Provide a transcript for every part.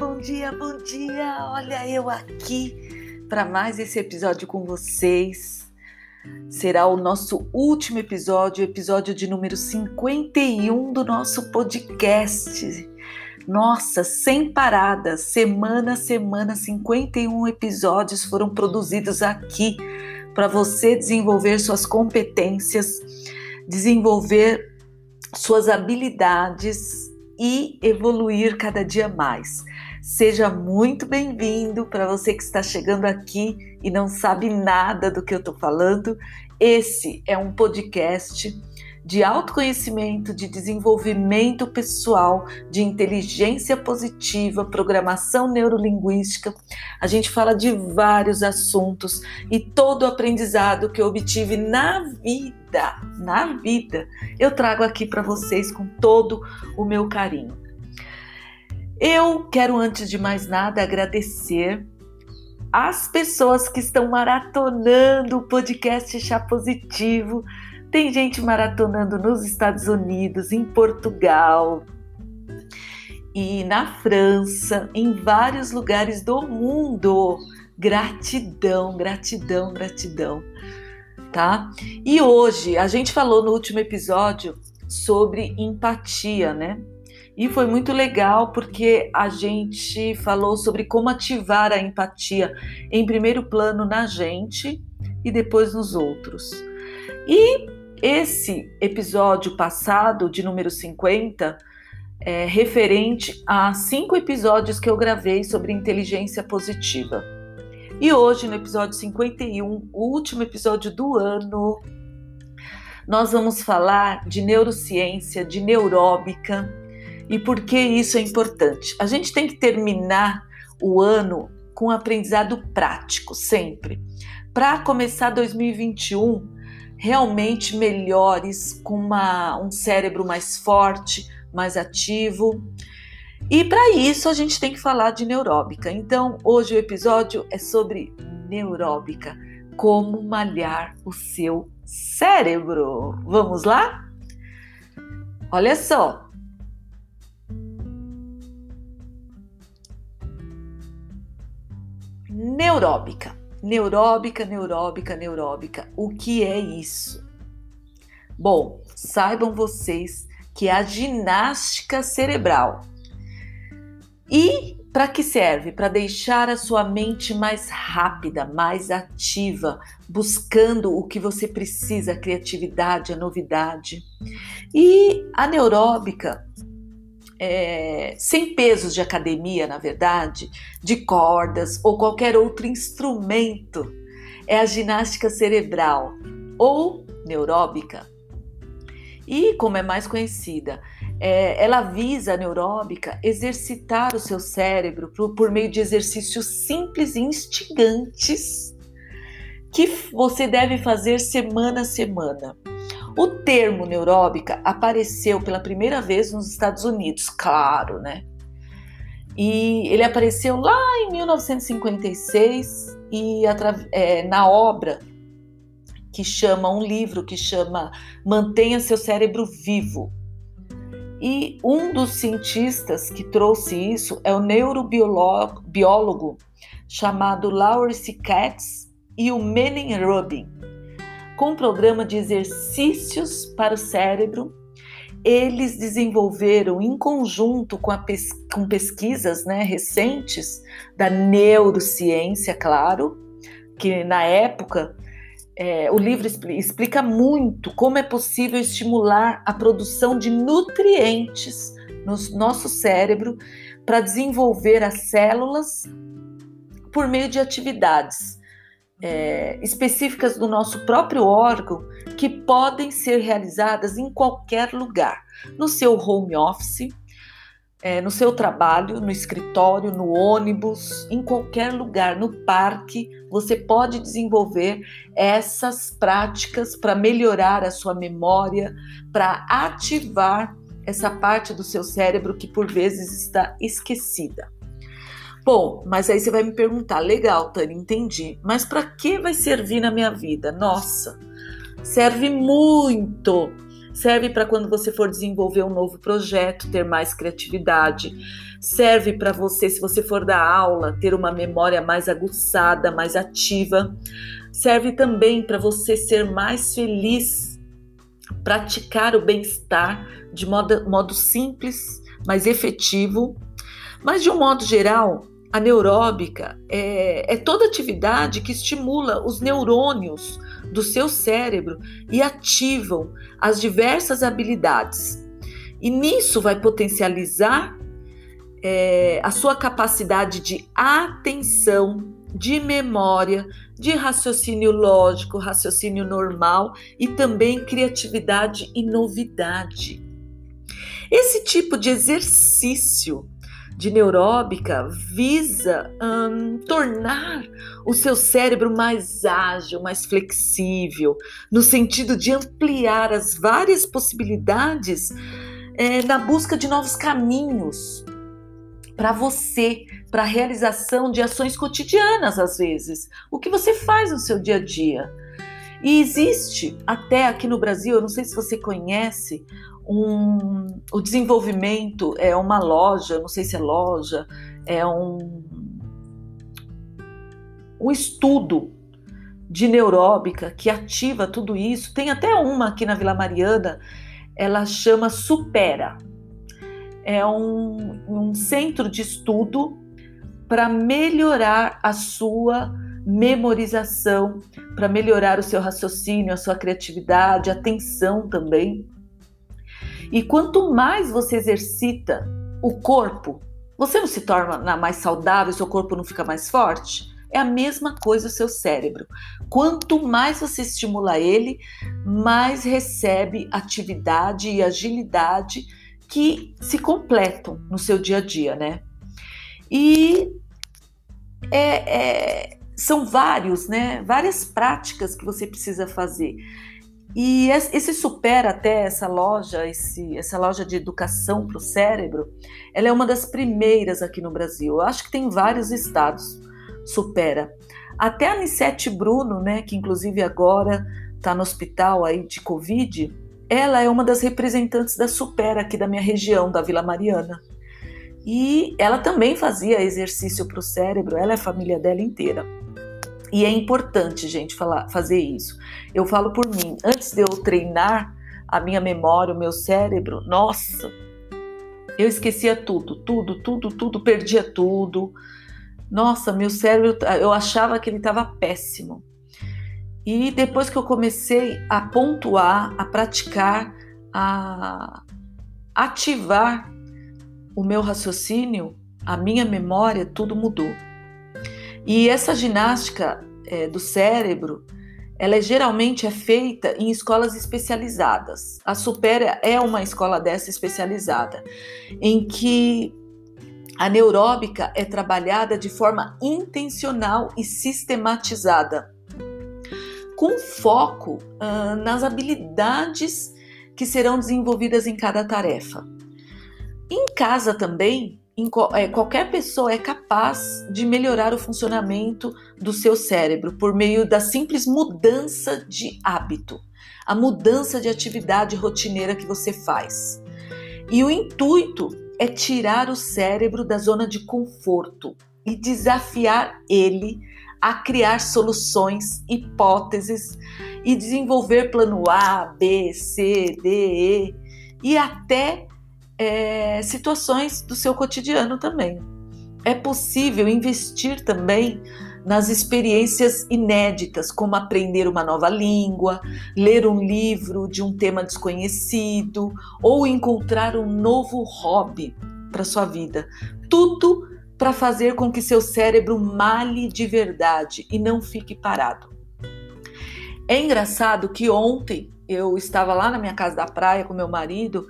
bom dia, bom dia! Olha eu aqui para mais esse episódio com vocês. Será o nosso último episódio, episódio de número 51 do nosso podcast. Nossa, sem parada, semana a semana, 51 episódios foram produzidos aqui para você desenvolver suas competências, desenvolver suas habilidades e evoluir cada dia mais. Seja muito bem-vindo para você que está chegando aqui e não sabe nada do que eu estou falando. Esse é um podcast de autoconhecimento, de desenvolvimento pessoal, de inteligência positiva, programação neurolinguística. A gente fala de vários assuntos e todo o aprendizado que eu obtive na vida, na vida, eu trago aqui para vocês com todo o meu carinho. Eu quero, antes de mais nada, agradecer as pessoas que estão maratonando o podcast Chá Positivo tem gente maratonando nos Estados Unidos, em Portugal e na França, em vários lugares do mundo. Gratidão, gratidão, gratidão, tá? E hoje a gente falou no último episódio sobre empatia, né? E foi muito legal porque a gente falou sobre como ativar a empatia em primeiro plano na gente e depois nos outros. E esse episódio passado, de número 50, é referente a cinco episódios que eu gravei sobre inteligência positiva. E hoje, no episódio 51, o último episódio do ano, nós vamos falar de neurociência, de neuróbica e por que isso é importante. A gente tem que terminar o ano com um aprendizado prático, sempre. Para começar 2021 realmente melhores, com uma, um cérebro mais forte, mais ativo. E para isso a gente tem que falar de neuróbica. Então, hoje o episódio é sobre neuróbica, como malhar o seu cérebro. Vamos lá? Olha só. Neuróbica Neuróbica, neuróbica, neuróbica. O que é isso? Bom, saibam vocês que é a ginástica cerebral. E para que serve? Para deixar a sua mente mais rápida, mais ativa, buscando o que você precisa, a criatividade, a novidade. E a neuróbica é, sem pesos de academia, na verdade, de cordas ou qualquer outro instrumento. É a ginástica cerebral ou neuróbica. E, como é mais conhecida, é, ela visa a neuróbica exercitar o seu cérebro por, por meio de exercícios simples e instigantes que você deve fazer semana a semana. O termo neuróbica apareceu pela primeira vez nos Estados Unidos, claro, né? E ele apareceu lá em 1956 e é, na obra que chama um livro que chama Mantenha seu cérebro vivo. E um dos cientistas que trouxe isso é o neurobiólogo chamado Lawrence Katz e o Menin Rubin com um programa de exercícios para o cérebro. Eles desenvolveram em conjunto com, pes com pesquisas né, recentes da neurociência, claro, que na época é, o livro explica muito como é possível estimular a produção de nutrientes no nosso cérebro para desenvolver as células por meio de atividades é, específicas do nosso próprio órgão que podem ser realizadas em qualquer lugar, no seu home office, é, no seu trabalho, no escritório, no ônibus, em qualquer lugar, no parque, você pode desenvolver essas práticas para melhorar a sua memória, para ativar essa parte do seu cérebro que por vezes está esquecida. Bom, mas aí você vai me perguntar, legal, Tânia, entendi. Mas para que vai servir na minha vida? Nossa, serve muito serve para quando você for desenvolver um novo projeto, ter mais criatividade, serve para você, se você for dar aula, ter uma memória mais aguçada, mais ativa, serve também para você ser mais feliz, praticar o bem-estar de modo, modo simples, mas efetivo. Mas de um modo geral, a neuróbica é, é toda atividade que estimula os neurônios do seu cérebro e ativam as diversas habilidades. E nisso vai potencializar é, a sua capacidade de atenção, de memória, de raciocínio lógico, raciocínio normal e também criatividade e novidade. Esse tipo de exercício de neuróbica visa hum, tornar o seu cérebro mais ágil, mais flexível, no sentido de ampliar as várias possibilidades é, na busca de novos caminhos para você, para a realização de ações cotidianas, às vezes. O que você faz no seu dia a dia. E existe até aqui no Brasil, eu não sei se você conhece, um, o desenvolvimento é uma loja, não sei se é loja, é um, um estudo de neuróbica que ativa tudo isso. Tem até uma aqui na Vila Mariana, ela chama Supera. É um, um centro de estudo para melhorar a sua memorização, para melhorar o seu raciocínio, a sua criatividade, atenção também. E quanto mais você exercita o corpo, você não se torna mais saudável, seu corpo não fica mais forte? É a mesma coisa o seu cérebro. Quanto mais você estimula ele, mais recebe atividade e agilidade que se completam no seu dia a dia, né? E é, é, são vários, né? Várias práticas que você precisa fazer. E esse supera até essa loja, esse, essa loja de educação para o cérebro, ela é uma das primeiras aqui no Brasil. Eu acho que tem vários estados supera. Até a Anissete Bruno, né, que inclusive agora está no hospital aí de Covid, ela é uma das representantes da Supera aqui da minha região, da Vila Mariana. E ela também fazia exercício para o cérebro, ela é a família dela inteira. E é importante, gente, falar, fazer isso. Eu falo por mim, antes de eu treinar a minha memória, o meu cérebro, nossa, eu esquecia tudo, tudo, tudo, tudo, perdia tudo. Nossa, meu cérebro, eu achava que ele estava péssimo. E depois que eu comecei a pontuar, a praticar, a ativar o meu raciocínio, a minha memória, tudo mudou. E essa ginástica é, do cérebro, ela é, geralmente é feita em escolas especializadas. A Supera é uma escola dessa especializada, em que a neuróbica é trabalhada de forma intencional e sistematizada, com foco uh, nas habilidades que serão desenvolvidas em cada tarefa. Em casa também, qualquer pessoa é capaz de melhorar o funcionamento do seu cérebro por meio da simples mudança de hábito, a mudança de atividade rotineira que você faz. E o intuito é tirar o cérebro da zona de conforto e desafiar ele a criar soluções, hipóteses e desenvolver plano A, B, C, D, E e até é, situações do seu cotidiano também. É possível investir também nas experiências inéditas, como aprender uma nova língua, ler um livro de um tema desconhecido ou encontrar um novo hobby para sua vida. Tudo para fazer com que seu cérebro male de verdade e não fique parado. É engraçado que ontem eu estava lá na minha casa da praia com meu marido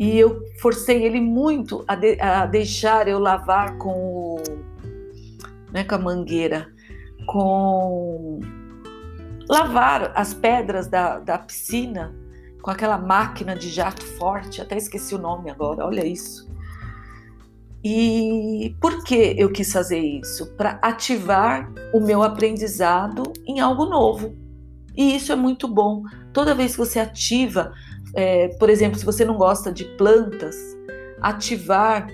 e eu forcei ele muito a, de, a deixar eu lavar com o, né, com a mangueira, com lavar as pedras da, da piscina com aquela máquina de jato forte, até esqueci o nome agora, olha isso. E por que eu quis fazer isso? Para ativar o meu aprendizado em algo novo. E isso é muito bom. Toda vez que você ativa é, por exemplo, se você não gosta de plantas, ativar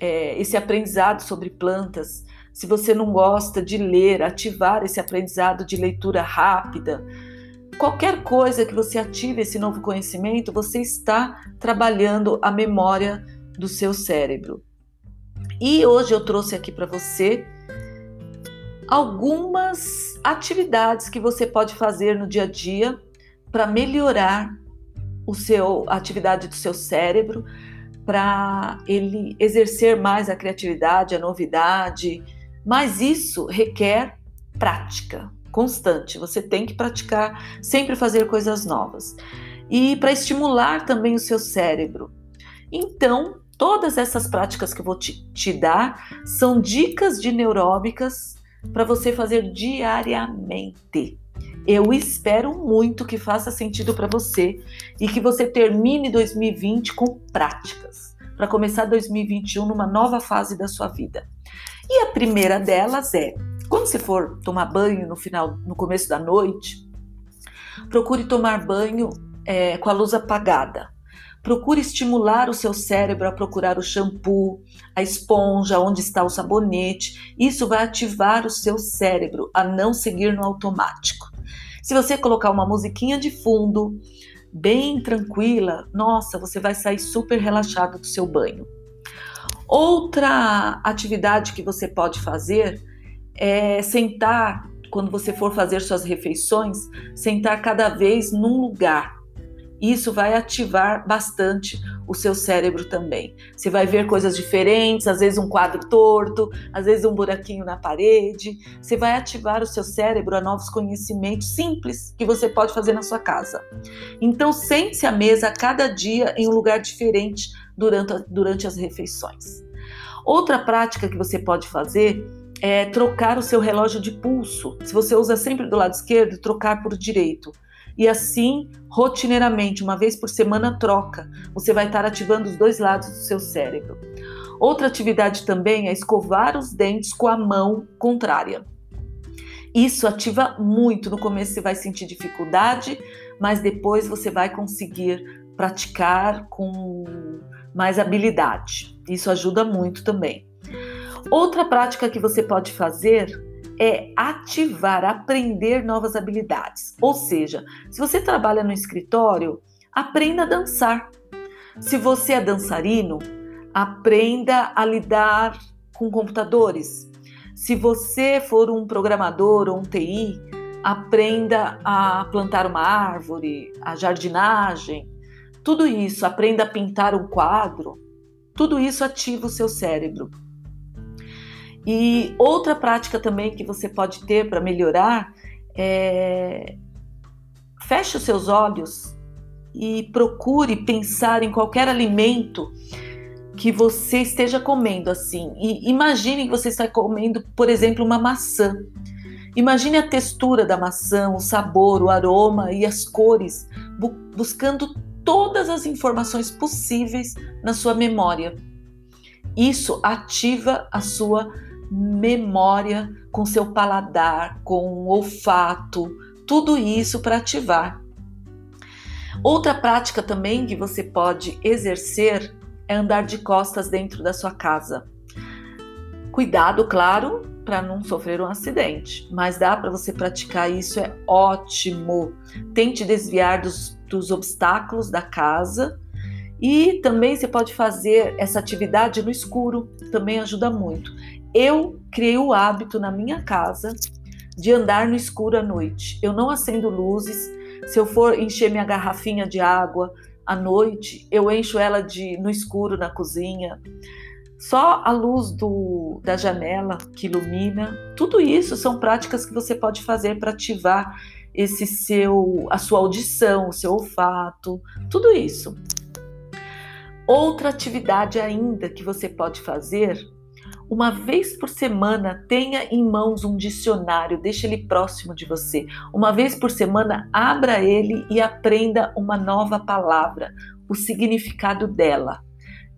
é, esse aprendizado sobre plantas. Se você não gosta de ler, ativar esse aprendizado de leitura rápida. Qualquer coisa que você ative esse novo conhecimento, você está trabalhando a memória do seu cérebro. E hoje eu trouxe aqui para você algumas atividades que você pode fazer no dia a dia para melhorar o seu a atividade do seu cérebro, para ele exercer mais a criatividade, a novidade. Mas isso requer prática constante. Você tem que praticar, sempre fazer coisas novas. E para estimular também o seu cérebro. Então, todas essas práticas que eu vou te, te dar são dicas de neuróbicas para você fazer diariamente. Eu espero muito que faça sentido para você e que você termine 2020 com práticas, para começar 2021 numa nova fase da sua vida. E a primeira delas é, quando você for tomar banho no final, no começo da noite, procure tomar banho é, com a luz apagada. Procure estimular o seu cérebro a procurar o shampoo, a esponja, onde está o sabonete. Isso vai ativar o seu cérebro a não seguir no automático. Se você colocar uma musiquinha de fundo, bem tranquila, nossa, você vai sair super relaxado do seu banho. Outra atividade que você pode fazer é sentar, quando você for fazer suas refeições, sentar cada vez num lugar isso vai ativar bastante o seu cérebro também. Você vai ver coisas diferentes, às vezes um quadro torto, às vezes um buraquinho na parede. Você vai ativar o seu cérebro a novos conhecimentos simples que você pode fazer na sua casa. Então, sente-se à mesa cada dia em um lugar diferente durante, durante as refeições. Outra prática que você pode fazer é trocar o seu relógio de pulso. Se você usa sempre do lado esquerdo, trocar por direito e assim, rotineiramente, uma vez por semana, troca. Você vai estar ativando os dois lados do seu cérebro. Outra atividade também é escovar os dentes com a mão contrária. Isso ativa muito. No começo você vai sentir dificuldade, mas depois você vai conseguir praticar com mais habilidade. Isso ajuda muito também. Outra prática que você pode fazer é ativar, aprender novas habilidades. Ou seja, se você trabalha no escritório, aprenda a dançar. Se você é dançarino, aprenda a lidar com computadores. Se você for um programador ou um TI, aprenda a plantar uma árvore, a jardinagem. Tudo isso, aprenda a pintar um quadro. Tudo isso ativa o seu cérebro. E outra prática também que você pode ter para melhorar é feche os seus olhos e procure pensar em qualquer alimento que você esteja comendo assim. E imagine que você está comendo, por exemplo, uma maçã. Imagine a textura da maçã, o sabor, o aroma e as cores, bu buscando todas as informações possíveis na sua memória. Isso ativa a sua memória, com seu paladar, com o olfato, tudo isso para ativar. Outra prática também que você pode exercer é andar de costas dentro da sua casa. Cuidado, claro, para não sofrer um acidente, mas dá para você praticar isso, é ótimo. Tente desviar dos, dos obstáculos da casa e também você pode fazer essa atividade no escuro, também ajuda muito. Eu criei o hábito na minha casa de andar no escuro à noite. Eu não acendo luzes. Se eu for encher minha garrafinha de água à noite, eu encho ela de no escuro na cozinha. Só a luz do, da janela que ilumina. Tudo isso são práticas que você pode fazer para ativar esse seu a sua audição, o seu olfato, tudo isso. Outra atividade ainda que você pode fazer uma vez por semana, tenha em mãos um dicionário, deixe ele próximo de você. Uma vez por semana, abra ele e aprenda uma nova palavra, o significado dela.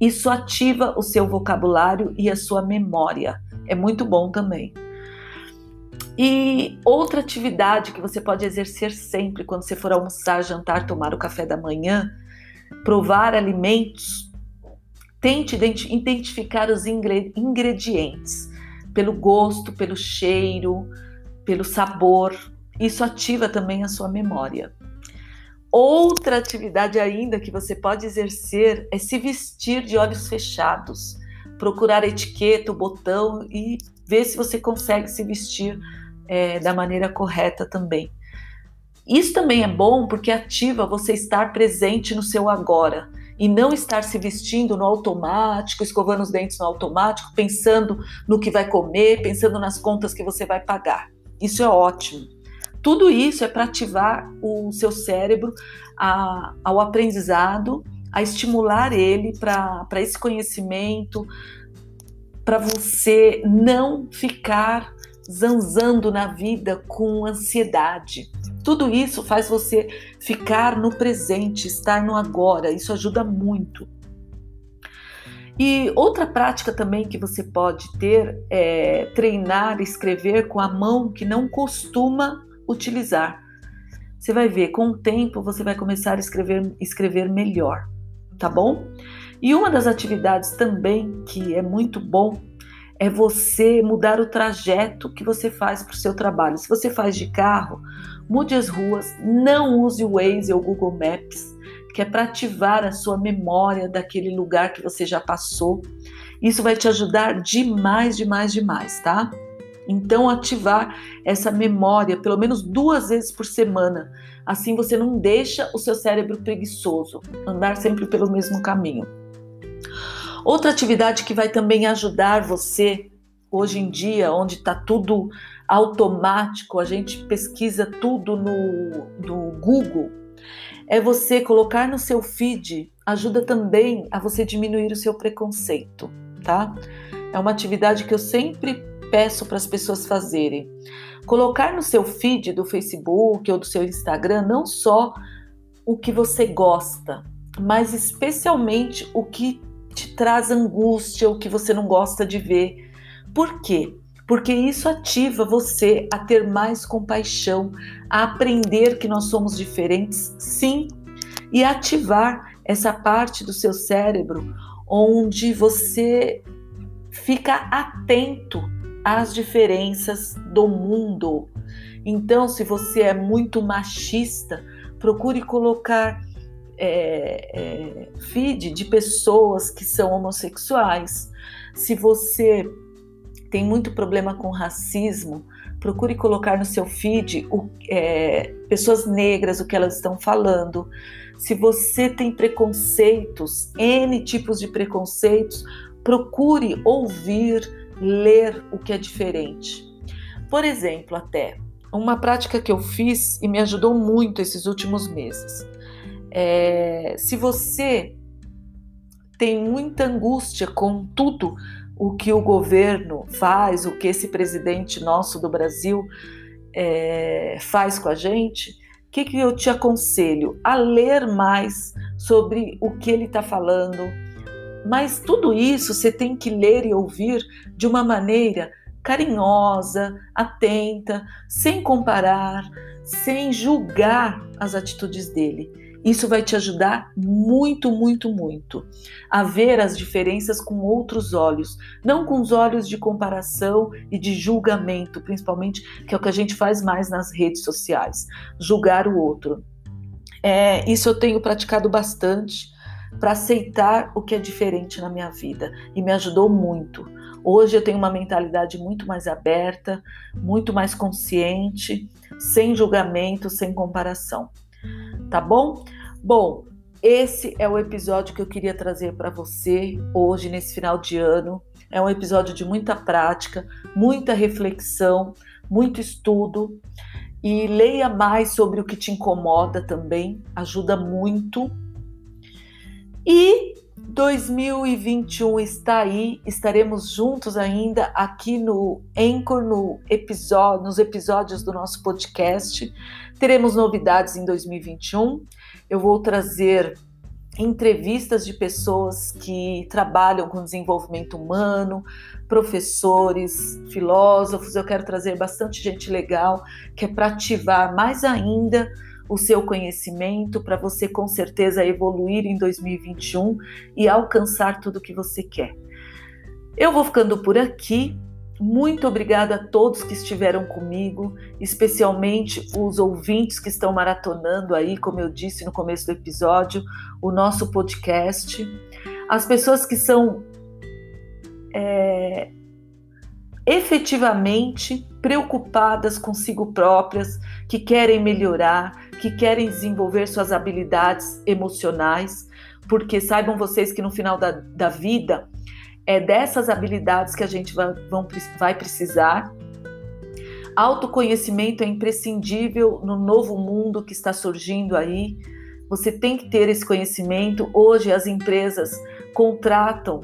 Isso ativa o seu vocabulário e a sua memória. É muito bom também. E outra atividade que você pode exercer sempre quando você for almoçar, jantar, tomar o café da manhã provar alimentos, tente identificar os ingredientes pelo gosto, pelo cheiro, pelo sabor. Isso ativa também a sua memória. Outra atividade ainda que você pode exercer é se vestir de olhos fechados, procurar a etiqueta, o botão e ver se você consegue se vestir é, da maneira correta também. Isso também é bom porque ativa você estar presente no seu agora e não estar se vestindo no automático, escovando os dentes no automático, pensando no que vai comer, pensando nas contas que você vai pagar. Isso é ótimo. Tudo isso é para ativar o seu cérebro a, ao aprendizado, a estimular ele para esse conhecimento, para você não ficar zanzando na vida com ansiedade. Tudo isso faz você ficar no presente, estar no agora. Isso ajuda muito. E outra prática também que você pode ter é treinar escrever com a mão que não costuma utilizar. Você vai ver, com o tempo você vai começar a escrever, escrever melhor, tá bom? E uma das atividades também que é muito bom é você mudar o trajeto que você faz para o seu trabalho. Se você faz de carro, mude as ruas, não use o Waze ou o Google Maps, que é para ativar a sua memória daquele lugar que você já passou. Isso vai te ajudar demais, demais, demais, tá? Então, ativar essa memória pelo menos duas vezes por semana. Assim você não deixa o seu cérebro preguiçoso, andar sempre pelo mesmo caminho. Outra atividade que vai também ajudar você hoje em dia, onde está tudo automático, a gente pesquisa tudo no, Google, é você colocar no seu feed, ajuda também a você diminuir o seu preconceito, tá? É uma atividade que eu sempre peço para as pessoas fazerem. Colocar no seu feed do Facebook ou do seu Instagram não só o que você gosta, mas especialmente o que te traz angústia, o que você não gosta de ver. Por quê? Porque isso ativa você a ter mais compaixão, a aprender que nós somos diferentes, sim, e ativar essa parte do seu cérebro onde você fica atento as diferenças do mundo. Então, se você é muito machista, procure colocar é, é, feed de pessoas que são homossexuais. Se você tem muito problema com racismo, procure colocar no seu feed o, é, pessoas negras, o que elas estão falando. Se você tem preconceitos, N tipos de preconceitos, procure ouvir ler o que é diferente. Por exemplo, até uma prática que eu fiz e me ajudou muito esses últimos meses. É, se você tem muita angústia com tudo o que o governo faz, o que esse presidente nosso do Brasil é, faz com a gente, o que, que eu te aconselho? A ler mais sobre o que ele está falando, mas tudo isso você tem que ler e ouvir de uma maneira carinhosa, atenta, sem comparar, sem julgar as atitudes dele. Isso vai te ajudar muito, muito, muito a ver as diferenças com outros olhos, não com os olhos de comparação e de julgamento, principalmente, que é o que a gente faz mais nas redes sociais, julgar o outro. É, isso eu tenho praticado bastante para aceitar o que é diferente na minha vida e me ajudou muito. Hoje eu tenho uma mentalidade muito mais aberta, muito mais consciente, sem julgamento, sem comparação. Tá bom? Bom, esse é o episódio que eu queria trazer para você hoje, nesse final de ano. É um episódio de muita prática, muita reflexão, muito estudo. E leia mais sobre o que te incomoda também, ajuda muito e 2021 está aí, estaremos juntos ainda aqui no Anchor, no episódio, nos episódios do nosso podcast. Teremos novidades em 2021. Eu vou trazer entrevistas de pessoas que trabalham com desenvolvimento humano, professores, filósofos. Eu quero trazer bastante gente legal que é para ativar mais ainda o seu conhecimento para você com certeza evoluir em 2021 e alcançar tudo que você quer. Eu vou ficando por aqui. Muito obrigada a todos que estiveram comigo, especialmente os ouvintes que estão maratonando aí, como eu disse no começo do episódio, o nosso podcast. As pessoas que são é, efetivamente preocupadas consigo próprias, que querem melhorar, que querem desenvolver suas habilidades emocionais, porque saibam vocês que no final da, da vida é dessas habilidades que a gente vai, vão, vai precisar. Autoconhecimento é imprescindível no novo mundo que está surgindo aí. Você tem que ter esse conhecimento. Hoje as empresas contratam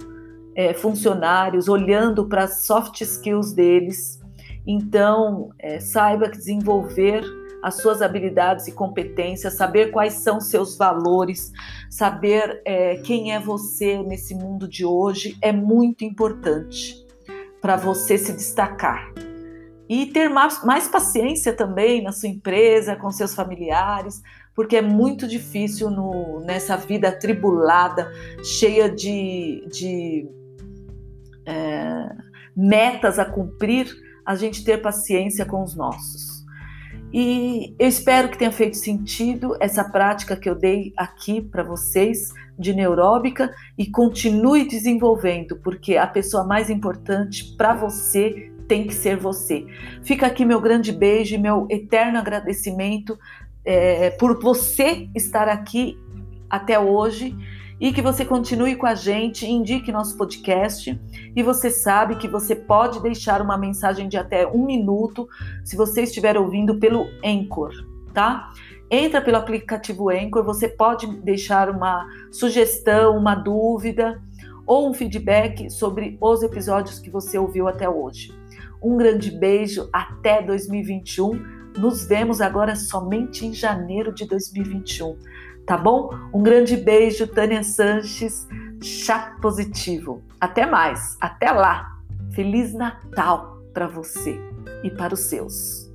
é, funcionários olhando para as soft skills deles. Então, é, saiba desenvolver as suas habilidades e competências, saber quais são seus valores, saber é, quem é você nesse mundo de hoje é muito importante para você se destacar. E ter mais, mais paciência também na sua empresa, com seus familiares, porque é muito difícil no, nessa vida atribulada, cheia de, de é, metas a cumprir, a gente ter paciência com os nossos. E eu espero que tenha feito sentido essa prática que eu dei aqui para vocês de neuróbica e continue desenvolvendo, porque a pessoa mais importante para você tem que ser você. Fica aqui meu grande beijo e meu eterno agradecimento é, por você estar aqui até hoje e que você continue com a gente, indique nosso podcast. E você sabe que você pode deixar uma mensagem de até um minuto se você estiver ouvindo pelo Anchor, tá? Entra pelo aplicativo Anchor, você pode deixar uma sugestão, uma dúvida ou um feedback sobre os episódios que você ouviu até hoje. Um grande beijo, até 2021. Nos vemos agora somente em janeiro de 2021 tá bom? Um grande beijo, Tânia Sanches, chá positivo. Até mais, até lá. Feliz Natal para você e para os seus.